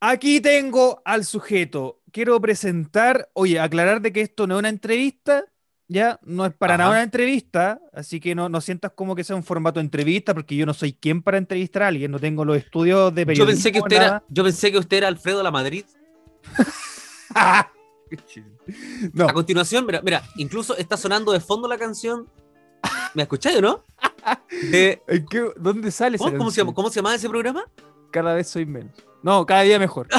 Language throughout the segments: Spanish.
Aquí tengo al sujeto. Quiero presentar, oye, aclarar de que esto no es una entrevista, ya, no es para Ajá. nada una entrevista, así que no, no sientas como que sea un formato de entrevista, porque yo no soy quien para entrevistar a alguien, no tengo los estudios de Yo periodismo. pensé, que usted nada. era, yo pensé que usted era Alfredo La Madrid. no, A continuación, mira, mira, incluso está sonando de fondo la canción. ¿Me escucháis o no? De- ¿en qué- ¿dónde sale esa ¿cómo, se llama, ¿Cómo se llamaba ese programa? Cada vez soy menos. No, cada día mejor.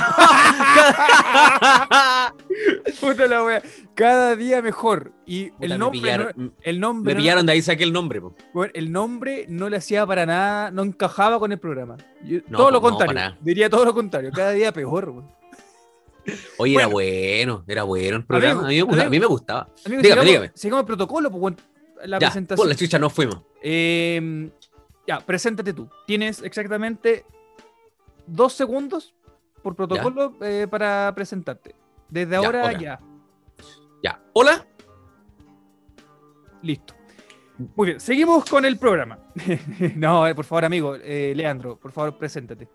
Puta la wea. Cada día mejor. Y Puta, el me nombre, pillaron, no- el nombre, me no- pillaron, de ahí saqué el nombre. po. el nombre no le hacía para nada, no encajaba con el programa. Yo- No, todo lo no, contrario. diría todo lo contrario. Cada día peor. weón. Oye, Bueno. era bueno, era bueno el programa. a, mí me gusta- amigo. a mí me gustaba. Amigos, Dígame, sigamos, dígame. sigamos el protocolo, pues, la ya, presentación. por la chucha nos fuimos. Eh, ya, preséntate tú. Tienes exactamente dos segundos por protocolo eh, para presentarte. Desde ahora ya. Ya. Hola. Listo. Muy bien, seguimos con el programa. no, eh, por favor, amigo, eh, Leandro, por favor, preséntate.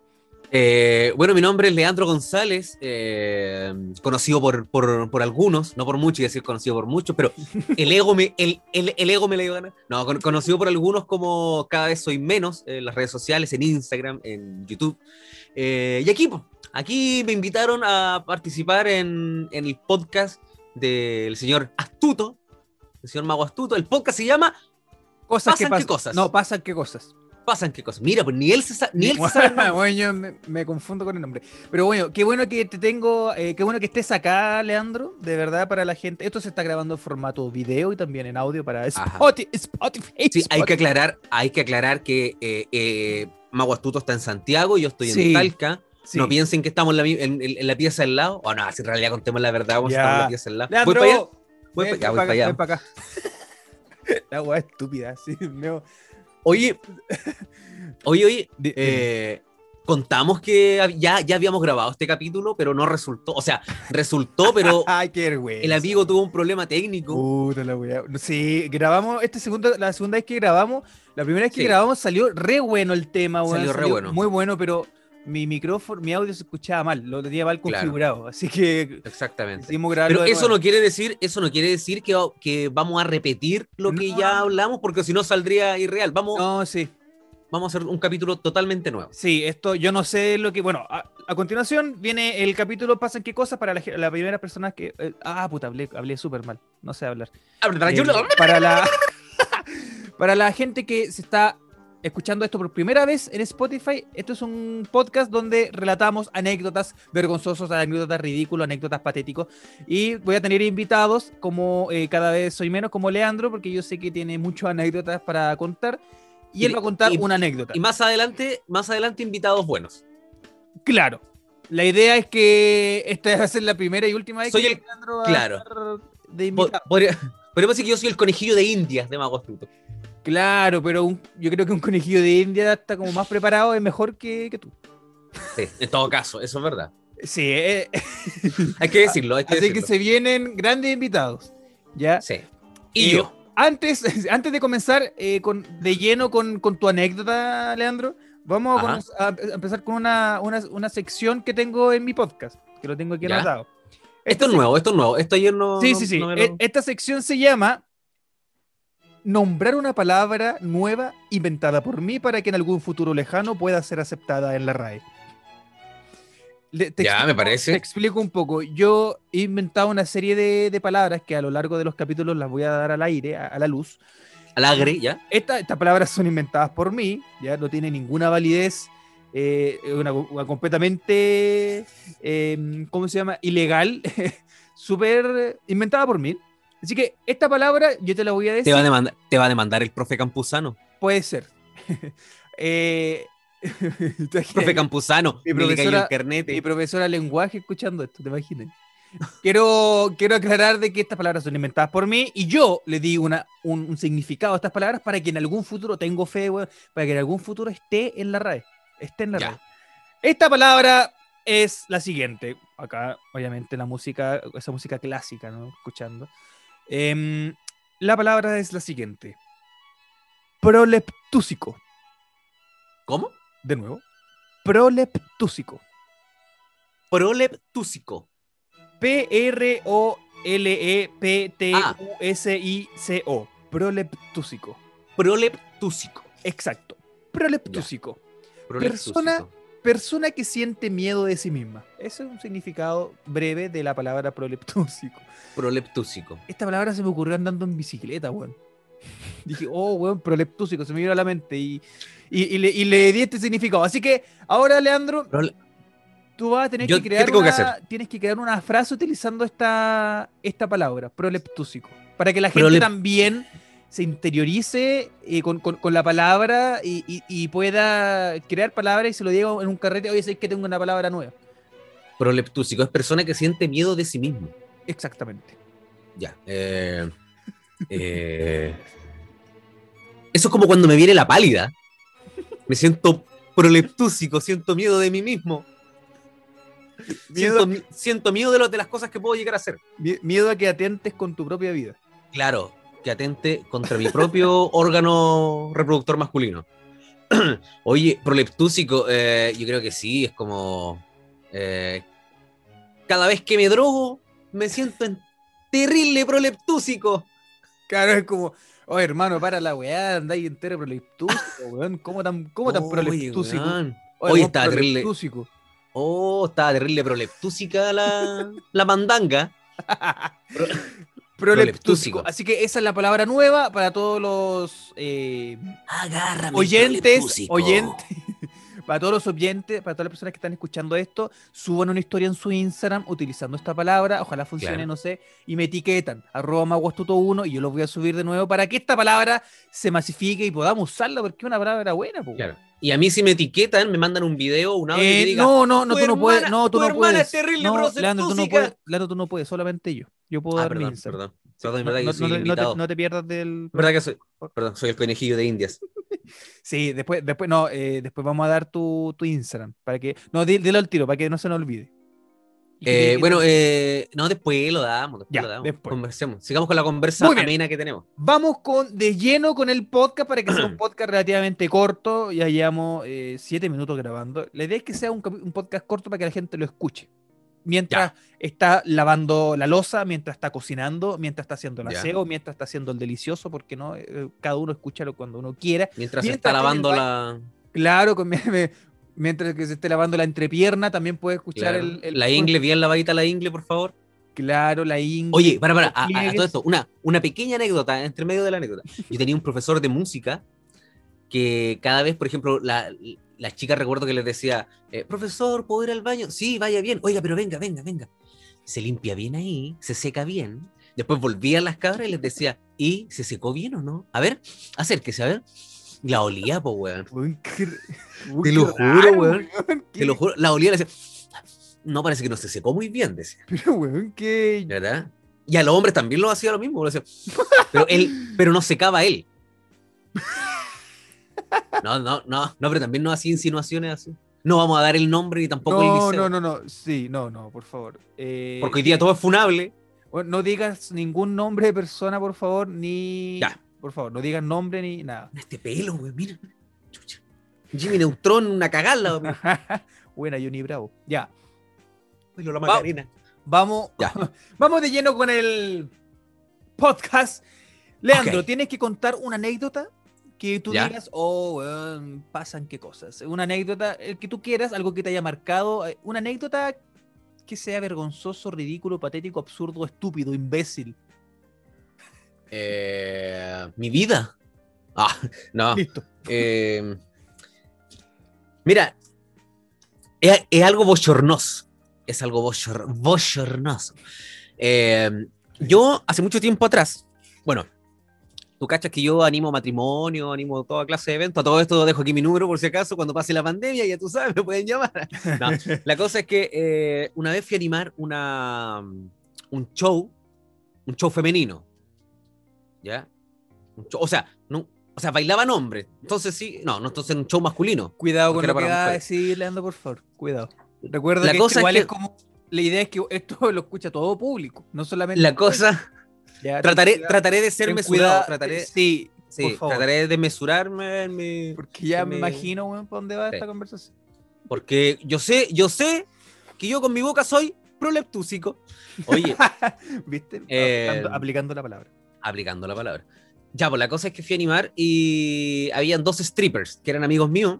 Eh, bueno, mi nombre es Leandro González, eh, conocido por, por, por algunos, no por muchos, a decir conocido por muchos, pero el ego me, el, el, el ego me la dio ganas. No, con- conocido por algunos como cada vez soy menos en las redes sociales, en Instagram, en YouTube. Eh, y aquí, aquí me invitaron a participar en, en el podcast del señor Astuto, el señor Mago Astuto. El podcast se llama Cosas que ¿Pasan qué pasan. cosas? No, pasan qué cosas. Pasan qué cosas. Mira, pues ni él se, sa- ni él se sabe bueno, yo me, me confundo con el nombre. Pero bueno, qué bueno que te tengo, eh, qué bueno que estés acá, Leandro. De verdad, para la gente. Esto se está grabando en formato video y también en audio para Spotify. Spotify, Sí, hay que aclarar, hay que aclarar que eh, eh, Mago Astuto está en Santiago, yo estoy Sí, en Talca. Sí. No piensen que estamos en la, en- en- en la pieza al lado. O no, si en realidad contemos la verdad, vamos a estar en la pieza al lado. Leandro, Voy para allá. Voy para allá, voy pa' para allá. ven pa' acá. La weá estúpida, sí. Oye, oye, oye, eh, contamos que ya, ya habíamos grabado este capítulo, pero no resultó. O sea, resultó, pero Ay, qué el amigo tuvo un problema técnico. Puta la weá. Sí, grabamos, este segundo, la segunda vez que grabamos, la primera vez que Sí. grabamos salió re bueno el tema, weón. Salió re bueno. Muy bueno, pero mi micrófono, mi audio se escuchaba mal, lo tenía mal Claro. configurado. Así que Exactamente. Pero eso no quiere decir, eso no quiere decir que, que vamos a repetir lo que ya hablamos, porque si no saldría irreal. Vamos, No, sí. vamos a hacer un capítulo totalmente nuevo. Sí, esto yo no sé lo que. Bueno, a, a continuación viene el capítulo Pasan qué cosas para la, la primera persona que. eh, ah, puta, hablé, hablé súper mal. No sé hablar. Eh, para la para la gente que se está escuchando esto por primera vez en Spotify, esto es un podcast donde relatamos anécdotas vergonzosas, anécdotas ridículas, anécdotas patéticos y voy a tener invitados como eh, cada vez soy menos como Leandro porque yo sé que tiene muchas anécdotas para contar y, Y- él va a contar y- una anécdota. Y más adelante, más adelante invitados buenos. Claro. La idea es que esta va a ser la primera y última vez Soy que el- Leandro va a claro. estar de invitado. Podría, podríamos decir que yo soy el conejillo de Indias de Mago Astuto. Claro, pero un- yo creo que un conejillo de India está como más preparado, es mejor que, que tú. Sí, en todo caso, eso es verdad. Sí, eh, Hay que decirlo, hay que así que se vienen grandes invitados. ¿ya? Sí. Y Eh, yo. Antes, antes de comenzar eh, con, de lleno con, con tu anécdota, Leandro, vamos a, a- empezar con una, una, una sección que tengo en mi podcast, que lo tengo aquí anotado. Esto es nuevo, esto es nuevo. Esto ayer no. Sí, sí, sí. no me lo- E- Esta sección se llama Nombrar una palabra nueva inventada por mí para que en algún futuro lejano pueda ser aceptada en la RAE. Le- te Ya, explico- me parece. Te explico un poco. Yo he inventado una serie de, de palabras que a lo largo de los capítulos las voy a dar al aire, a, a la luz. Alagre, ¿ya? Esta- estas palabras son inventadas por mí, ya no tiene ninguna validez, eh, una, una completamente, eh, ¿cómo se llama? Ilegal, súper inventada por mí. Así que esta palabra yo te la voy a decir. Te va, a demandar, te va a demandar el profe Campuzano. Puede ser. eh, Profe Campuzano. Mi profesora- mi profesora de lenguaje escuchando esto, te imaginas. Quiero, quiero aclarar de que estas palabras son inventadas por mí y yo le di una, un, un significado a estas palabras para que en algún futuro, tengo fe, para que en algún futuro esté en la RAE. En la Ya. RAE. Esta palabra es la siguiente. Acá, obviamente, la música, esa música clásica, ¿no? Escuchando. Em, la palabra es la siguiente. Proleptúsico. ¿Cómo? De nuevo. Proleptúsico. Proleptúsico. P-R-O-L-E-P-T-U-S-I-C-O. Proleptúsico. Proleptúsico. Exacto. Proleptúsico. Persona, persona que siente miedo de sí misma. Ese es un significado breve de la palabra proleptúsico. Proleptúsico. Esta palabra se me ocurrió andando en bicicleta, weón. Dije, oh, weón, proleptúsico, se me vino a la mente y, y, le, di este significado. Así que ahora, Leandro, tú vas a tener que crear, una, tienes que crear una frase utilizando esta, esta palabra, proleptúsico, para que la gente también se interiorice eh, con, la palabra y, pueda crear palabras y se lo diga en un carrete, oye, sé que tengo una palabra nueva. Proleptúsico es persona que siente miedo de sí mismo. Exactamente. Ya. Eh, eh, eso es como cuando me viene la pálida. Me siento proleptúsico, siento miedo de mí mismo. Siento, miedo de, de las cosas que puedo llegar a hacer. Miedo a que atentes con tu propia vida. Claro, que atente contra mi propio órgano reproductor masculino. Oye, proleptúsico, eh, yo creo que sí, es como. Eh, cada vez que me drogo, me siento en terrible proleptúsico. Claro, es como, oh hermano, para la weá, andáis entero proleptúsico, weón. ¿Cómo tan, cómo tan proleptúsico? Oye, está terrible. Oh, estaba terrible proleptúsica la, la mandanga. Proleptúsico. Así que esa es la palabra nueva para todos los eh, oyentes, oyentes, para todos los oyentes, para todas las personas que están escuchando esto, suban una historia en su Instagram utilizando esta palabra, ojalá funcione, no sé, y me etiquetan, arroba maguastuto1 y yo lo voy a subir de nuevo para que esta palabra se masifique y podamos usarla porque es una palabra buena. Claro. Y a mí si me etiquetan, me mandan un video, un audio eh, diga, no, no, no, tú no puedes, no, tú no puedes. no, Leandro, tú no puedes, Leandro, tú no puedes, solamente yo. Yo puedo ah, dar perdón, mi Perdón, perdón, verdad no, que soy no, te, no, te, pierdas del. Verdad que soy, perdón, soy el conejillo de Indias. sí, después, después, no, eh, después vamos a dar tu, tu Instagram para que, no, dilo al tiro para que no se nos olvide. Eh, bueno, eh, no, después lo damos, después lo damos. Conversemos. Sigamos con la conversa amena que tenemos. Vamos con, de lleno con el podcast para que sea un podcast relativamente corto. Ya llevamos eh, siete minutos grabando. La idea es que sea un, podcast corto para que la gente lo escuche. Mientras está lavando la losa, mientras está cocinando, mientras está haciendo el aseo, mientras está haciendo el delicioso, porque no, cada uno escucha cuando uno quiera. Mientras, está lavando la. Claro, mientras que se esté lavando la entrepierna, también puede escuchar el, La ingle, bien lavadita la ingle, por favor. Claro, la ingle. Oye, para, para, a, todo esto, una, una pequeña anécdota, entre medio de la anécdota. Yo tenía un profesor de música que cada vez, por ejemplo, la, las chicas recuerdo que les decía, eh, profesor, ¿puedo ir al baño? Sí, vaya bien. Oiga, pero venga, venga, venga. Se limpia bien ahí, se seca bien. Después volvía a las cabras y les decía, ¿y se secó bien o no? A ver, acérquese, a ver. La olía, pues, weón. Te lo juro, weón. Te lo juro. La olía, le decía, no parece que no se secó muy bien, decía. Pero, weón, que. ¿Verdad? Y a los hombres también lo hacía lo mismo. Decía, pero él, pero no secaba él. No, no, no, no, pero también no hacía insinuaciones así. No vamos a dar el nombre y tampoco no, el liceo. No, no, no, sí, no, no, por favor. Eh, Porque hoy día todo es funable. no digas ningún nombre de persona, por favor, ni. Ya. Por favor, no digas nombre ni nada. Este pelo, güey, mira. Chucha. Jimmy Neutron, una cagada. Buena, Johnny Bravo. Ya. la Macarena. vamos, ya. vamos de lleno con el podcast. Leandro, tienes que contar una anécdota que tú digas, oh, pasan qué cosas. Una anécdota, el que tú quieras, algo que te haya marcado, eh, una anécdota que sea vergonzoso, ridículo, patético, absurdo, estúpido, imbécil. Eh, mi vida. Ah, no. Listo. Eh, mira, es, algo bochornoso. Es algo bochornoso. Eh, yo, hace mucho tiempo atrás, bueno, tú cachas que yo animo matrimonio, animo toda clase de eventos. A todo esto dejo aquí mi número por si acaso, cuando pase la pandemia, ya tú sabes, me pueden llamar. la cosa es que una vez fui a animar una, un show, un show femenino. ¿ya? O sea, no, o sea, bailaban hombres. Entonces sí, no, no entonces un show masculino. Cuidado con lo que va a decir, Leandro, por favor. Cuidado. Recuerda que igual es, como. La idea es que esto lo escucha todo público, no solamente. La cosa. Trataré, trataré de ser mesurado. Trataré, sí, sí trataré de mesurarme en mi. Porque ya me imagino, weón, para dónde va esta conversación. Porque yo sé, yo sé que yo con mi boca soy proleptúsico. Oye. ¿Viste? Eh, aplicando, la palabra. Aplicando la palabra. Ya, pues la cosa es que fui a animar y habían dos strippers que eran amigos míos.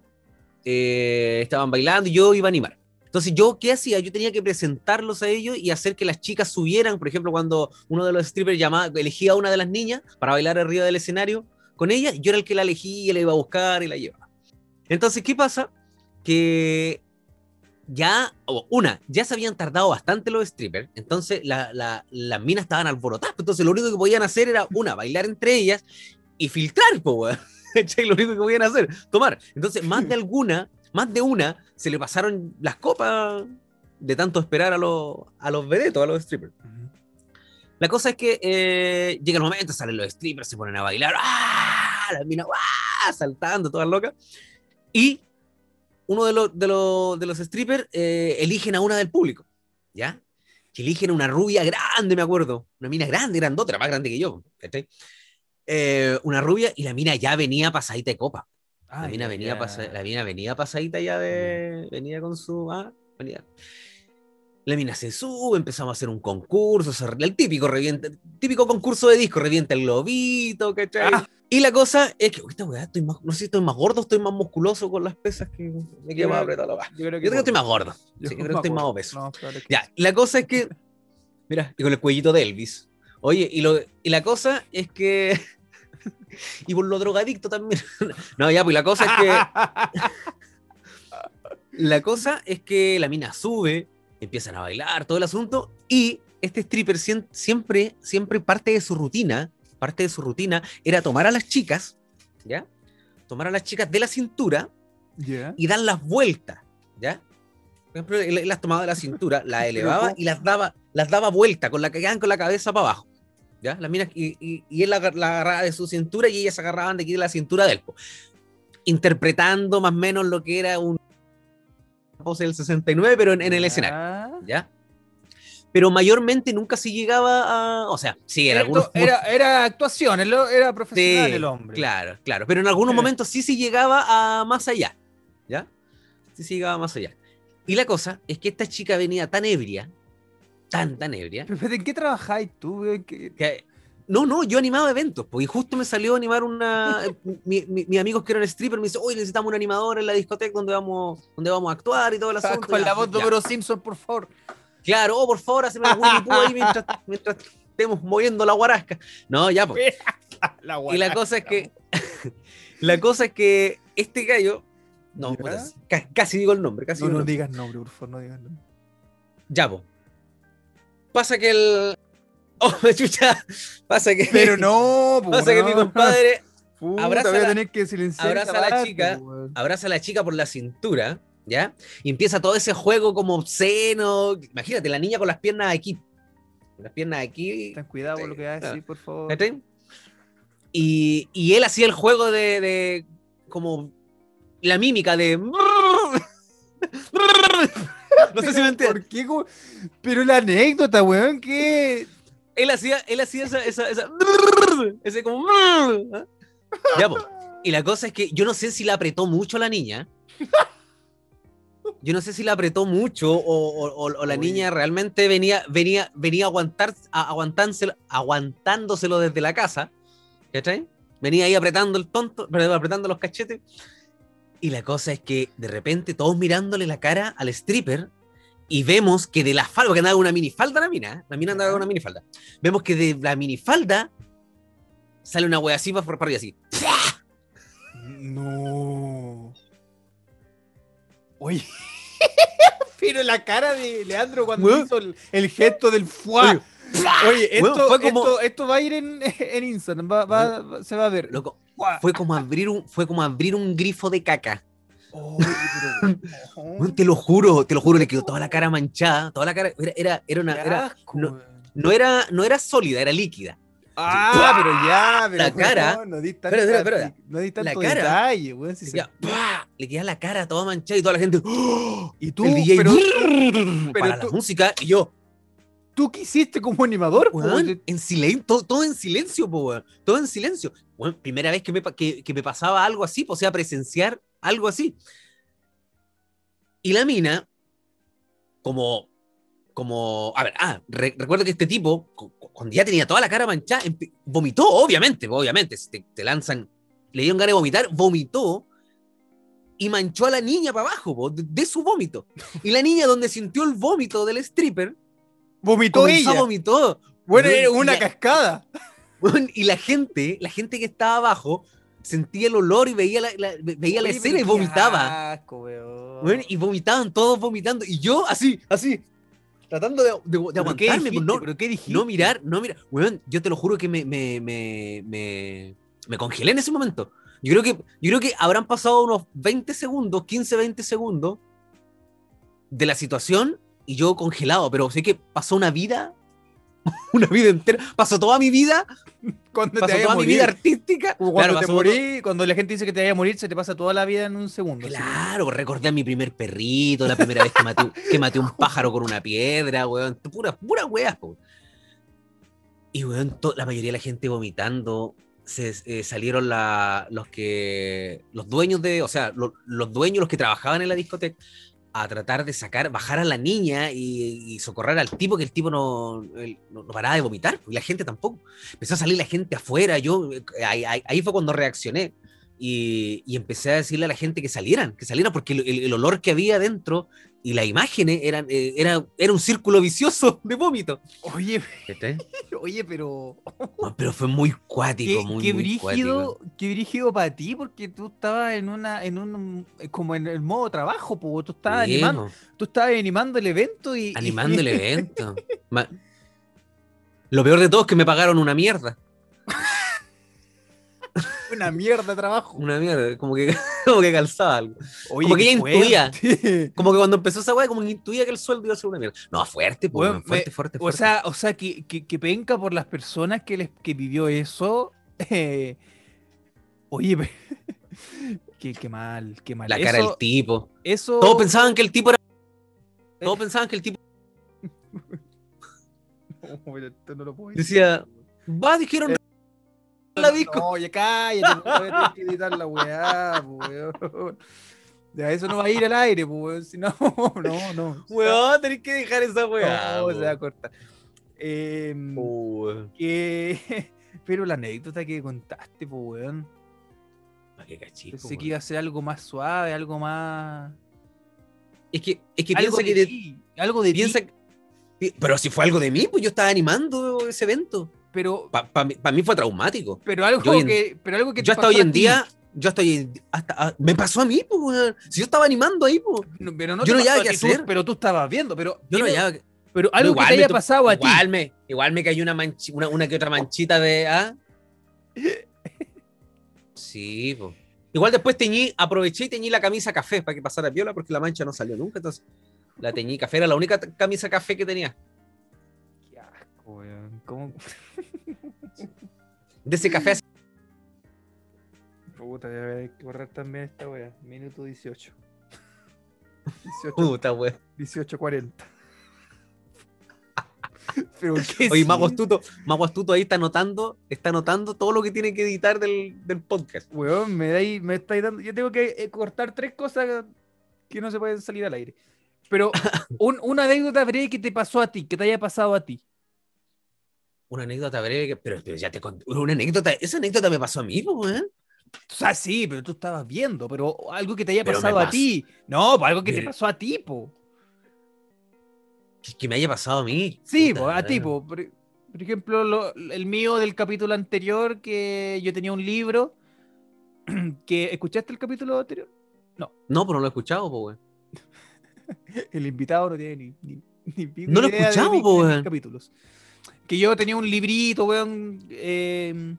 Eh, estaban bailando y yo iba a animar. Entonces, ¿yo qué hacía? Yo tenía que presentarlos a ellos y hacer que las chicas subieran. Por ejemplo, cuando uno de los strippers llamaba, elegía a una de las niñas para bailar arriba del escenario con ella, yo era el que la elegía, la iba a buscar y la llevaba. Entonces, ¿qué pasa? Que ya, una, ya se habían tardado bastante los strippers, entonces las minas estaban alborotadas, entonces lo único que podían hacer era, una, bailar entre ellas y filtrar, pues, lo único que podían hacer, tomar. Entonces, más de alguna, más de una, se le pasaron las copas de tanto esperar a, los, a los vedetos, a los strippers. La cosa es que eh, llega el momento, salen los strippers, se ponen a bailar, ¡ah! Las minas, ¡ah! Saltando, todas locas. Y uno de los, de los, de los strippers eh, eligen a una del público, ¿ya? Que eligen una rubia grande, me acuerdo. Una mina grande, grandota, más grande que yo, eh, una rubia y la mina ya venía pasadita de copa. La, mina venía la mina venía pasadita ya de. Venía con su. Ah, venía. La mina se sube, empezamos a hacer un concurso, el típico revienta, típico concurso de disco, revienta el globito, ¿cachai? Ah. Y la cosa es que, esta weá, estoy más, no sé si estoy más gordo, estoy más musculoso con las pesas que me queda más apretado la Yo creo que, estoy más gordo. Yo, creo que estoy más obeso. Ya, la cosa es que, mira, y con el cuellito de Elvis. Oye, y, lo, y la cosa es que, y por lo drogadicto también. no, ya, pues la cosa es que, la cosa es que la mina sube, empiezan a bailar, todo el asunto, y este stripper siempre, siempre parte de su rutina, parte de su rutina era tomar a las chicas, ¿ya? Tomar a las chicas de la cintura y dar las vueltas, ¿ya? Por ejemplo, él las tomaba de la cintura, las elevaba y las daba, las daba vuelta, con la que quedaban con la cabeza para abajo. ¿Ya? Las minas, y, él la, agarraba de su cintura y ellas se agarraban de aquí de la cintura del interpretando más o menos lo que era un pose del 69, pero en, el escenario. ¿Ya? Pero mayormente nunca se llegaba a. O sea, sí, en algunos. Era, era actuación, era profesional el hombre. Claro, claro. Pero en algunos momentos sí se llegaba a más allá. ¿Ya? Sí se llegaba más allá. Y la cosa es que esta chica venía tan ebria, tan, tan ebria. ¿Pero en qué trabajáis tú? Que, no, no, yo animaba eventos, pues, y justo me salió a animar una. Mis mi, amigos que eran stripper me dicen, oye, necesitamos un animador en la discoteca donde vamos, donde vamos a actuar y todo el asunto. Con la voz de Homero Simpson, por favor. Claro, oh, por favor, haceme el Winnie Pooh ahí mientras, mientras, estemos moviendo la guarasca. No, ya, pues. y la cosa es que. la cosa es que este gallo. No, pues, casi digo el nombre. Casi no, no digas nombre, por favor, no digas nombre. Ya, pues. Pasa que el, Oh, chucha. Pasa que. Pero no, Pasa que mi compadre. abraza, que abraza a la chica. Abraza a la chica por la cintura. ¿Ya? Y empieza todo ese juego como obsceno. Imagínate, la niña con las piernas aquí. Las piernas aquí. Ten cuidado con lo que vas a decir, por favor. Y, y, él hacía el juego de, de, como la mímica de no sé si me entiendes. Pero la anécdota, weón, que él hacía, él hacía esa, esa, esa, ese como, ya, Y la cosa es que yo no sé si la apretó mucho la niña. Yo no sé si la apretó mucho o, o, la niña realmente venía, venía, venía a aguantar, aguantándoselo, aguantándoselo desde la casa. ¿Cachai? Venía ahí apretando el tonto, apretando los cachetes. Y la cosa es que de repente todos mirándole la cara al stripper y vemos que de la falda, que andaba una minifalda la mina, ¿eh? la mina andaba con una minifalda. Vemos que de la minifalda sale una wea así para arriba así. No. Oye. Pero la cara de Leandro cuando hizo el, gesto del fuá. Oye, esto, como... esto, va a ir en, en Instagram, se va a ver. Loco, fue como abrir un, fue como abrir un grifo de caca te lo juro, te lo juro, le quedó toda la cara manchada, toda la cara, era, era, una, era, no, era, no era sólida, era líquida. Ah, pero ya, pero la cara, no, di tanto, no di tanto la cara, detalle, le queda la cara toda manchada y toda la gente, ¡Oh! y tú, el DJ, pero, para la música, y yo, ¿Tú qué hiciste como animador? en silencio, todo, en silencio, todo en silencio. primera vez que me, que, que me pasaba algo así, o sea, presenciar algo así. Y la mina como, como, a ver, ah, recuerdo que este tipo, cuando ya tenía toda la cara manchada, vomitó, obviamente, obviamente, te, te lanzan, le dieron ganas de vomitar, vomitó y manchó a la niña para abajo, de, su vómito. Y la niña donde sintió el vómito del stripper, vomitó ella. Vomitó. Bueno, era una cascada. y la gente, la gente que estaba abajo, sentía el olor y veía la, veía la escena y vomitaba. y vomitaban todos vomitando. Y yo así, así, tratando de, de, aguantarme. Qué no, ¿Pero qué dijiste? no mirar, no mirar. yo te lo juro que me, me, me, me, congelé en ese momento. Yo creo, que, yo creo que habrán pasado unos 20 segundos, 15, 20 segundos de la situación y yo congelado, pero sé que pasó una vida una vida entera. Pasó toda mi vida. Cuando pasó toda mi vida artística. Cuando te morí, cuando la gente dice que te vaya a morir, se te pasa toda la vida en un segundo. Claro, recordé a mi primer perrito, la primera vez que maté, que maté un pájaro con una piedra, weón. Pura, pura weas, Y weón, la mayoría de la gente vomitando. Se, eh, salieron los que. Los dueños de. O sea, los dueños, los que trabajaban en la discoteca a tratar de sacar, bajar a la niña y, socorrer al tipo, que el tipo no, no, paraba de vomitar, y la gente tampoco. Empezó a salir la gente afuera, yo eh, ahí fue cuando reaccioné. Y, empecé a decirle a la gente que salieran, que salieran, porque el, olor que había dentro y las imágenes eran, eh, era, era un círculo vicioso de vómito. Oye, oye, pero. pero fue muy cuático, qué, muy, qué brígido, Qué brígido para ti, porque tú estabas en una, en un, como en el modo trabajo, tú estabas animando, tú estabas animando el evento y. Animando el evento. Lo peor de todo es que me pagaron una mierda. Una mierda de trabajo. Una mierda, como que, como que calzaba algo. como que ella intuía. Como que cuando empezó esa weá, como que intuía que el sueldo iba a ser una mierda. No, fuerte, pues, fuerte, fuerte, fuerte, O sea, o sea que, que, penca por las personas que, les, que vivió eso. Eh, oye, qué, mal, qué mal. La cara del tipo. Eso... Todos pensaban que el tipo era. Todos pensaban que el tipo. no, no lo puedo Decía, va, dijeron la disco. No, oye, cállate, no que editar la weá, weón. Ya, eso no va a ir al aire, pues, si no, no, no. Weón, tenés que dejar esa weá. No, se va a cortar. Eh, que... Pero la anécdota que contaste, pues, weón. ¿Para qué cachito? Pensé que iba a ser algo más suave, algo más. Es que, es que piensa que. De, algo de piensa, ti. Pero si fue algo de mí, pues yo estaba animando ese evento pero... Para mí, fue traumático. Pero algo que... Pero algo que yo hasta hoy en día... Yo estoy hasta ah, me pasó a mí, pues, si yo estaba animando ahí, pues. pero no yo no había que hacer, pero tú estabas viendo, pero yo no había pero algo que te haya pasado a ti. Igual me, igual me cayó una, una, una, que otra manchita de ¿ah? Sí, pues. Igual después teñí, aproveché y teñí la camisa café para que pasara viola porque la mancha no salió nunca, entonces la teñí café, era la única camisa café que tenía. ¿Cómo? de ese café. Puta, voy a que borrar también esta wea. Minuto 18. 18 Puta wea. 18.40. Pero ¿qué Oye, Mago Astuto, Mago Astuto ahí está anotando, está anotando todo lo que tiene que editar del, del podcast. Weón, me, da ahí, me está dando. Yo tengo que eh, cortar tres cosas que no se pueden salir al aire. Pero un, una anécdota breve que te pasó a ti, que te haya pasado a ti una anécdota breve, pero, ya te conté, una anécdota, esa anécdota me pasó a mí, pues, O sea, sí, pero tú estabas viendo, pero algo que te haya pasado a ti. No, pues, algo que te pasó a ti, po. Que, me haya pasado a mí. Sí, pues, a ti, po. Por, ejemplo, el mío del capítulo anterior, que yo tenía un libro. que ¿Escuchaste el capítulo anterior? No. No, pero no lo he escuchado, pues, el invitado no tiene ni, No lo he escuchado, pues, capítulos que yo tenía un librito, weón. Em,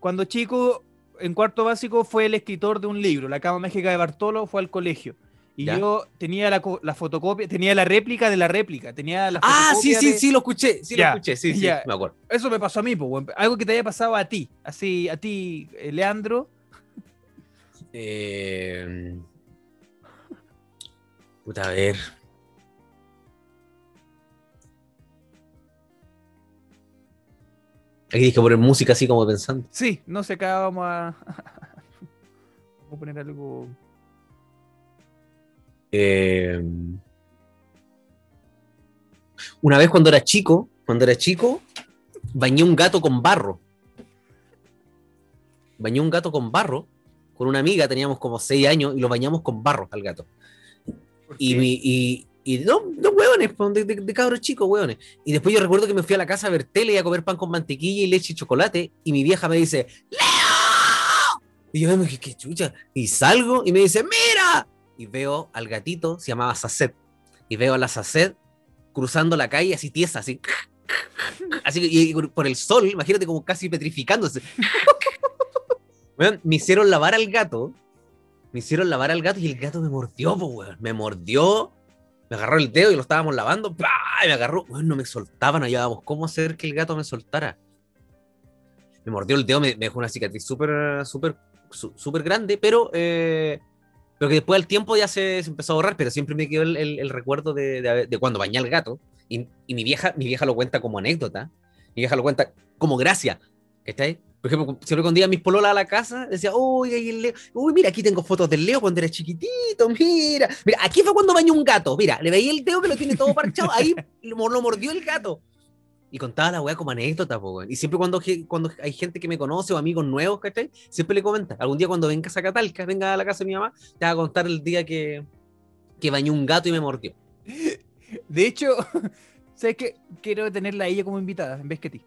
cuando chico, en cuarto básico, fue el escritor de un libro, La Cama Mágica de Bartolo, fue al colegio. Y yo tenía la, fotocopia, tenía la réplica de la réplica. Tenía la ah, sí, sí, sí, lo escuché, sí, lo escuché, sí, sí, me acuerdo. Eso me pasó a mí, pues, algo que te haya pasado a ti, así, a ti, eh, Leandro. Eh... Puta, a ver. Aquí dije poner música así como pensando. Sí, no sé, acá vamos a. vamos a poner algo. Eh... Una vez cuando era chico, cuando era chico, bañé un gato con barro. Bañé un gato con barro con una amiga, teníamos como seis años y lo bañamos con barro al gato. Y, y, y, no, no hueones, de, de, cabros chicos, hueones. Y después yo recuerdo que me fui a la casa a ver tele y a comer pan con mantequilla y leche y chocolate. Y mi vieja me dice, ¡Leo! Y yo me dije, qué chucha. Y salgo y me dice, ¡mira! Y veo al gatito, se llamaba Sacet. Y veo a la Sacet cruzando la calle así tiesa, así. Así y, por el sol, imagínate como casi petrificándose. me hicieron lavar al gato. Me hicieron lavar al gato y el gato me mordió, weón. Me mordió me agarró el dedo y lo estábamos lavando, y me agarró, no me soltaban, hallábamos cómo hacer que el gato me soltara. Me mordió el dedo, me, dejó una cicatriz súper, súper, súper grande, pero, eh, pero que después del tiempo ya se, empezó a borrar, pero siempre me quedó el, recuerdo de, de, cuando bañé al gato, y, y, mi, vieja, mi vieja lo cuenta como anécdota, mi vieja lo cuenta como gracia, ¿está por ejemplo, siempre cuando iba mis pololas a la casa, decía, uy, ahí el Leo, uy, mira, aquí tengo fotos del Leo cuando era chiquitito, mira, mira, aquí fue cuando bañó un gato, mira, le veía el dedo que lo tiene todo parchado, ahí lo, mordió el gato. Y contaba la weá como anécdota, po, Y siempre cuando, cuando hay gente que me conoce o amigos nuevos, ¿cachai? Siempre le comenta, algún día cuando vengas a Catalca, venga a la casa de mi mamá, te va a contar el día que, que bañó un gato y me mordió. De hecho, ¿sabes qué? Quiero tenerla a ella como invitada en vez que a ti.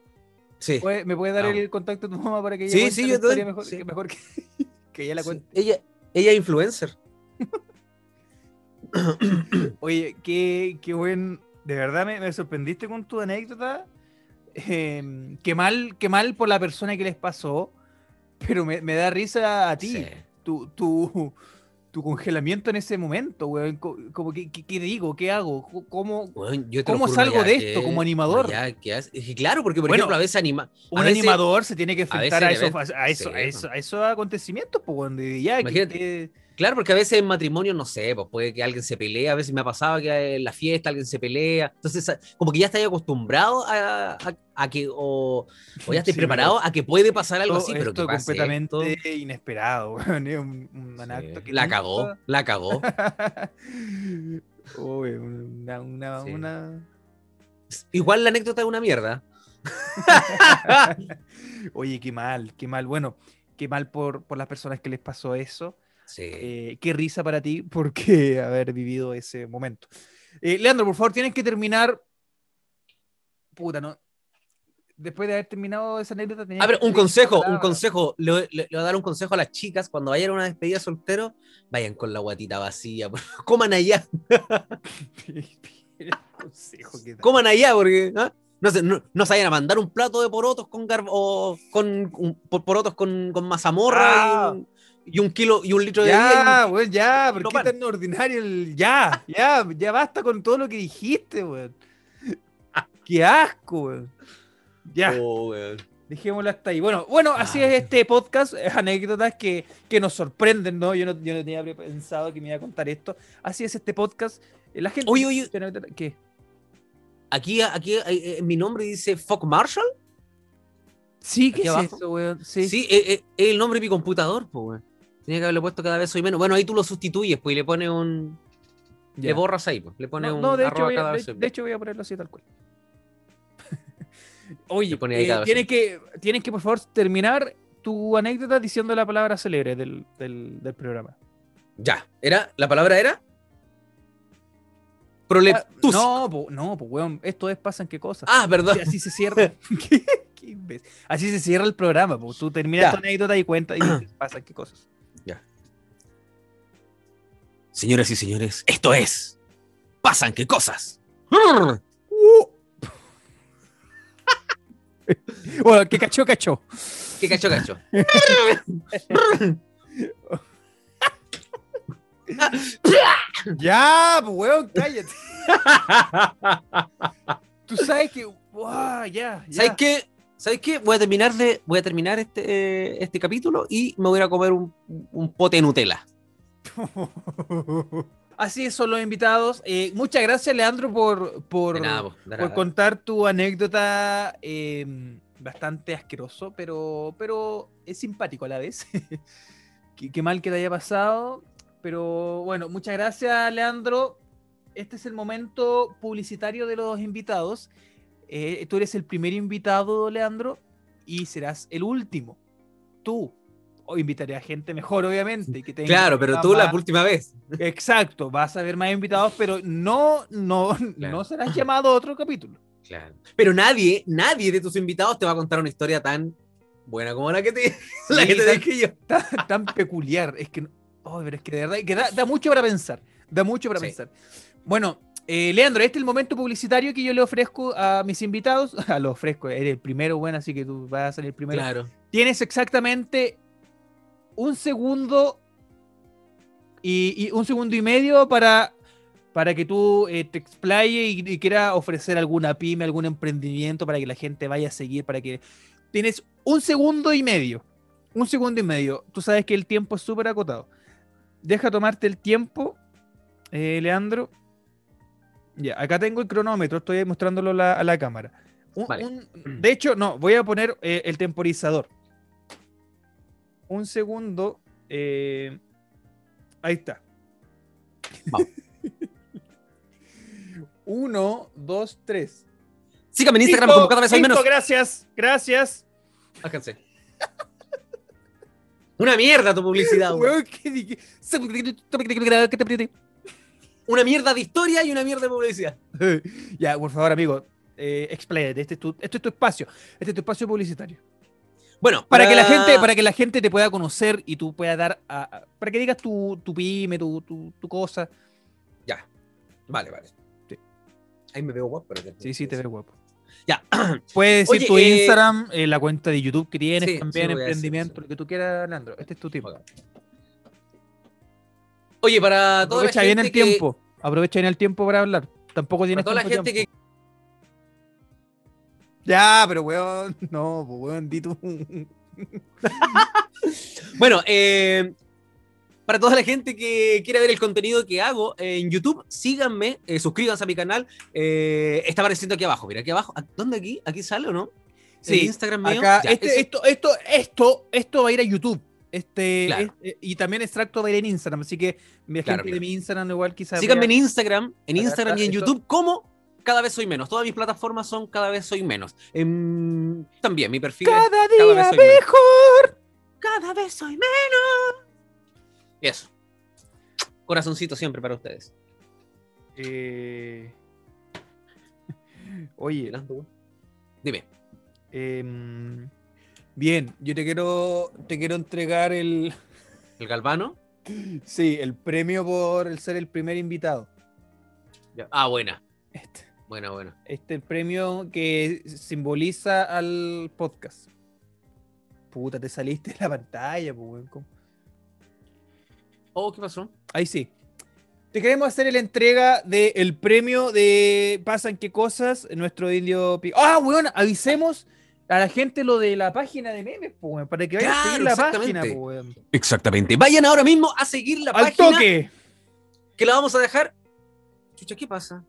¿Me puede dar el contacto de tu mamá para que ella sí, sí, yo doy, mejor, mejor que, que, ella la cuente? Ella, ella es influencer. Oye, qué, qué buen. De verdad me, sorprendiste con tu anécdota. Em, qué, mal, qué mal por la persona que les pasó, pero me, me da risa a ti. Tu, tu, tu congelamiento en ese momento, weón. Como, ¿qué, qué, digo? ¿Qué hago? ¿Cómo, ¿cómo salgo de esto como animador? Ya, claro, porque por ejemplo, a veces anima. un animador se tiene que enfrentar a, eso, a, eso, a, esos acontecimientos, pues, ya. Imagínate, Claro, porque a veces en matrimonio, no sé, pues puede que alguien se pelee, a veces me ha pasado que en la fiesta alguien se pelea, entonces como que ya estáis acostumbrado a, que, o, ya estáis preparado a que puede pasar algo así, pero que pase completamente inesperado, un, un acto que La cagó, la cagó. Uy, una, una, una... Igual la anécdota es una mierda. Oye, qué mal, qué mal. Bueno, qué mal por, por las personas que les pasó eso. Eh, qué risa para ti porque haber vivido ese momento. Eh, Leandro, por favor, tienes que terminar. Puta, ¿no? Después de haber terminado esa anécdota, A ver, un consejo, un consejo. Le, voy a dar un consejo a las chicas cuando vayan a una despedida soltero, vayan con la guatita vacía. Coman allá. Coman allá, porque. ¿ah? No, se, no, se vayan a mandar un plato de porotos con o con porotos con, con mazamorra ah y un kilo y un litro de ya, güey, ya, ¿por qué tan ordinario el ya? Ya, ya basta con todo lo que dijiste, weón. Qué asco, weón. Ya. Oh, Dejémoslo hasta ahí. Bueno, bueno, así es este podcast, es anécdotas que, que, nos sorprenden, ¿no? Yo, ¿no? yo no tenía pensado que me iba a contar esto. Así es este podcast. La gente. Oye, oye. ¿Qué? Aquí, aquí eh, mi nombre dice Fuck Marshall. Sí, ¿qué es eso, weón? Sí, sí es, eh, eh, el nombre de mi computador, pues, weón. Tenía que haberle puesto cada vez soy menos. Bueno, ahí tú lo sustituyes, pues, y le pones un. Le borras ahí, pues. Le pones un. No, de, hecho, voy a, de, hecho voy a ponerlo así tal cual. Oye, eh, tienes, que, tienes que, por favor, terminar tu anécdota diciendo la palabra célebre del, del, del programa. Ya, ¿era? ¿La palabra era? Proletus. Ah, no, no, pues, weón, esto es pasan qué cosas. Ah, verdad. Así se cierra. Así se cierra el programa, pues. Tú terminas tu anécdota y cuentas y pasan qué cosas. Señoras y señores, esto es. Pasan qué cosas. bueno, ¿qué cachó, cachó? ¿Qué cachó, cachó? ya, pues, weón, cállate. Tú sabes que. Wow, ya, ya. ¿Sabes qué? ¿Sabes qué? Voy a terminar, de, voy a terminar este, eh, este capítulo y me voy a comer un, un pote de Nutella. Así son los invitados. Eh, muchas gracias, Leandro, por, por, por contar tu anécdota. Em, bastante asqueroso, pero, pero es simpático a la vez. qué, mal que te haya pasado. Pero bueno, muchas gracias, Leandro. este es el momento publicitario de los invitados. Eh, tú eres el primer invitado, Leandro, y serás el último. Tú. O invitaré a gente mejor, obviamente. Que claro, pero tú la última vez. Exacto, vas a ver más invitados, pero no, no, no serás llamado a otro capítulo. Claro. Pero nadie, nadie de tus invitados te va a contar una historia tan buena como la que te, la que te dije yo. Tan, peculiar. Es que, oh, pero es que de verdad que da, mucho para pensar. Da mucho para pensar. Bueno, eh, Leandro, este es el momento publicitario que yo le ofrezco a mis invitados. A lo ofrezco, eres el primero, bueno, así que tú vas a salir primero. Claro. Tienes exactamente un segundo y, un segundo y medio para, para que tú eh, te explayes y, quieras ofrecer alguna pyme, algún emprendimiento para que la gente vaya a seguir, para que tienes un segundo y medio. Un segundo y medio. Tú sabes que el tiempo es súper acotado. Deja tomarte el tiempo, eh, Leandro. Ya, acá tengo el cronómetro, estoy mostrándolo a la cámara. de hecho, no, voy a poner eh, el temporizador. Un segundo. Eh, ahí está. Uno, dos, tres. Síganme en Instagram como cada vez hay menos. Gracias, gracias. Háganse. Una mierda tu publicidad, Una mierda de historia y una mierda de publicidad. ya, por favor, amigo, eh, Este es, tu, este es tu espacio. Este es tu espacio publicitario. Bueno, para, que la gente, para que la gente te pueda conocer y tú puedas dar, para que digas tu, tu pyme, tu, tu, cosa. Ya, vale, vale. Ahí me veo guapo. Sí, sí, te veo guapo. Ya. Puedes decir tu eh, Instagram, eh, la cuenta de YouTube que tienes también, emprendimiento, lo que tú quieras, Leandro. Este es tu tiempo. Oye, para toda Aprovecha la gente bien el tiempo. Aprovecha bien el tiempo para hablar. Tampoco tienes para toda la gente que ya, pero weón, no, pues, weón, di tú. bueno, eh, para toda la gente que quiera ver el contenido que hago en YouTube, síganme, eh, suscríbanse a mi canal. Eh, está apareciendo aquí abajo, mira, aquí abajo. ¿Dónde aquí? ¿Aquí sale o no? Sí, Instagram mío. Este, esto, esto, esto, esto va a ir a YouTube. Este, este, y también extracto va a ir en Instagram, así que mi gente de mi Instagram igual quizás. Síganme en Instagram, en Instagram y en YouTube como cada vez soy menos. Todas mis plataformas son cada vez soy menos. Em, también mi perfil cada es, día cada mejor. Cada vez soy menos. Y eso. Corazoncito siempre para ustedes. Eh... Oye, dime. Em, bien, yo te quiero, te quiero entregar el. ¿El galvano? Sí, el premio por ser el primer invitado. Ah, buena. Este. Bueno, bueno. Este premio que simboliza al podcast. Puta, te saliste de la pantalla, pues, Oh, ¿qué pasó? Ahí sí. Te queremos hacer la entrega del premio de Pasan qué cosas, nuestro indio. Ah, weón, avisemos a la gente lo de la página de memes, pues, para que vayan a seguir la página, pues, Exactamente. Vayan ahora mismo a seguir la Al página. toque! Que la vamos a dejar. Chucha, ¿qué pasa?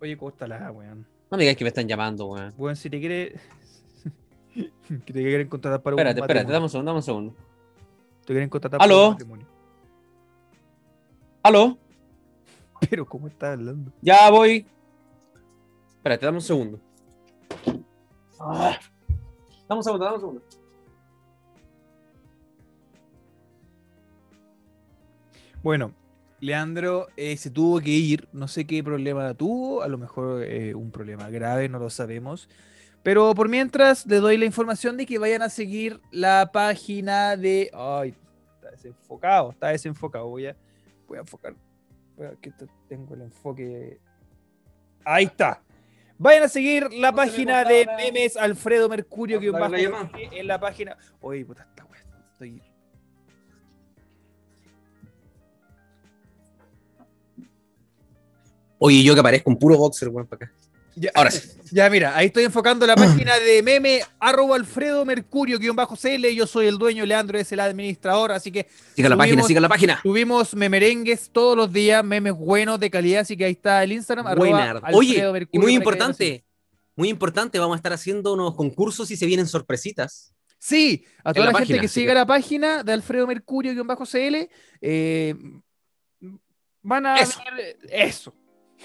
Oye, la weón. No me digas que me están llamando, weón. Weón, si te quiere. que te quieren contratar para espérate, un Espérate, espérate, dame un segundo, dame un segundo. Te quieren contratar para un matrimonio. ¿Aló? Pero, ¿cómo estás hablando? Ya voy. Espérate, dame un segundo. Ah. Dame un segundo, dame un segundo. Bueno, Leandro eh, se tuvo que ir, no sé qué problema tuvo, a lo mejor eh, un problema grave, no lo sabemos. Pero por mientras le doy la información de que vayan a seguir la página de... Ay, está desenfocado, está desenfocado. Voy a, voy a enfocar. Aquí tengo el enfoque. Ahí está. Vayan a seguir la página de memes Alfredo Mercurio, que en la página. Oye, puta, esta estoy Oye, yo que aparezco un puro boxer, weón, para acá. Ya, Ahora sí. Ya, mira, ahí estoy enfocando la página de meme, arroba Alfredo Mercurio, guion bajo CL. Yo soy el dueño, Leandro es el administrador, así que. Siga la página, siga la página. Tuvimos memerengues todos los días, memes buenos de calidad, así que ahí está el Instagram. Arroba Oye, y muy importante, muy importante, vamos a estar haciendo unos concursos y se vienen sorpresitas. Sí, a toda la, gente que siga la página de Alfredo Mercurio-CL, eh, van a eso. ver eso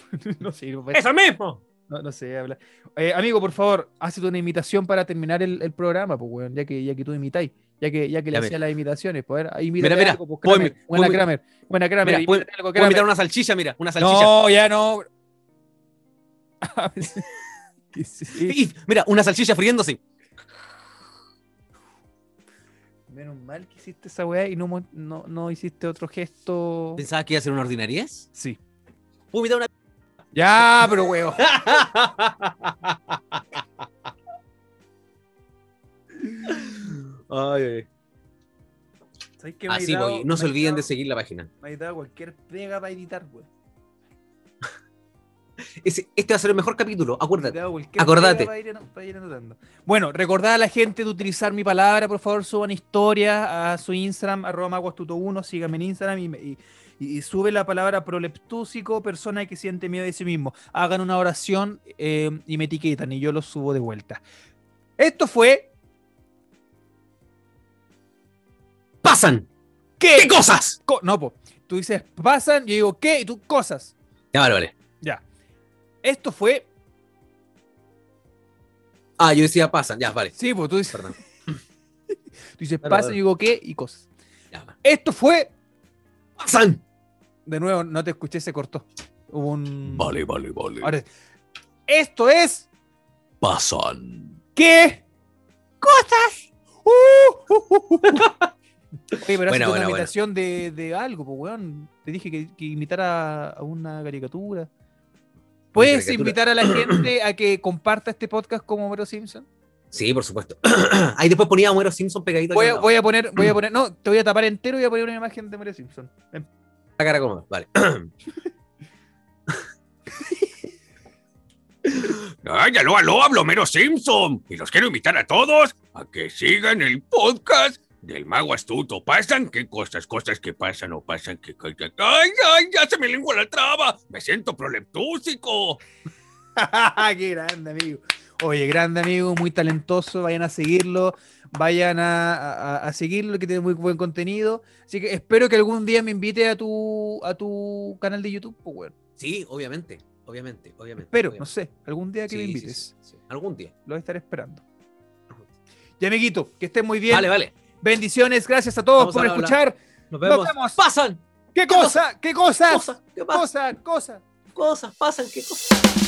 no sé. ¡Eso mismo! No, no sé hablar. Eh, amigo, por favor, hazte una imitación para terminar el, el programa, pues, weón, ya que, ya que tú imitáis. Ya que, ya que le hacía las imitaciones, pues, mira, mira, algo, pues, Kramer. Buena Kramer. Buena Kramer. Mira, puedo, algo, Kramer. imitar una salchicha, mira, una salchicha. No, ya no. mira, una salchicha friéndose. Menos mal que hiciste esa weá y no, no, no hiciste otro gesto. ¿Pensabas que iba a ser una ordinariez? Sí. Puedo imitar una. Ya, pero weón. ay, ay. Así voy. No se olviden de seguir la página. Me ha dado cualquier pega para editar, weón. este va a ser el mejor capítulo, acuérdate. Acordate. bueno, recordad a la gente de utilizar mi palabra, por favor, suban historias a su Instagram, arroba maguastuto1, síganme en Instagram y, y, sube la palabra proleptúsico, persona que siente miedo de sí mismo. Hagan una oración eh, y me etiquetan y yo lo subo de vuelta. Esto fue. ¡Pasan! ¿Qué, cosas? no, pues. Tú dices pasan, yo digo ¿qué? Y tú cosas. Ya, vale, vale. Ya. Esto fue. Ah, yo decía pasan, ya, vale. Sí, pues tú dices. Perdón. tú dices pasan, yo digo qué y cosas. Ya, Esto fue. ¡Pasan! De nuevo, no te escuché, se cortó. Hubo un. Vale, vale, vale. esto es. Pasan. ¿Qué? ¡Cosas! Uh, uh, uh, Oye, pero bueno, una imitación de, de, algo, pues, weón. Te dije que, que imitara a una caricatura. ¿Puedes invitar a la gente a que comparta este podcast como Homero Simpson? Sí, por supuesto. Ahí después ponía a Homero Simpson pegadito. Voy, voy, a poner, voy a poner, no, te voy a tapar entero y voy a poner una imagen de Homero Simpson. La cara cómoda, vale. Ay, aló, aló, hablo Homero Simpson. Y los quiero invitar a todos a que sigan el podcast del mago astuto. ¿Pasan qué cosas? Cosas que pasan o pasan que... ¡Ay, ay! ¡Ya se me lengua la traba! ¡Me siento proleptúsico! ¡Qué grande, amigo! Oye, grande amigo, muy talentoso. Vayan a seguirlo. Vayan a, seguirlo, que tiene muy buen contenido. Así que espero que algún día me invite a tu, a tu canal de YouTube, pues, Sí, obviamente. Obviamente, obviamente. Espero, no sé, algún día que me invites. algún día. Lo voy a estar esperando. Y amiguito, que estés muy bien. Vale, vale. Bendiciones, gracias a todos por escuchar. Nos vemos. Pasan. ¿Qué cosa? ¿Qué cosas? Cosa, ¿Qué Cosas, cosas. Cosas, pasan, ¿qué cosas?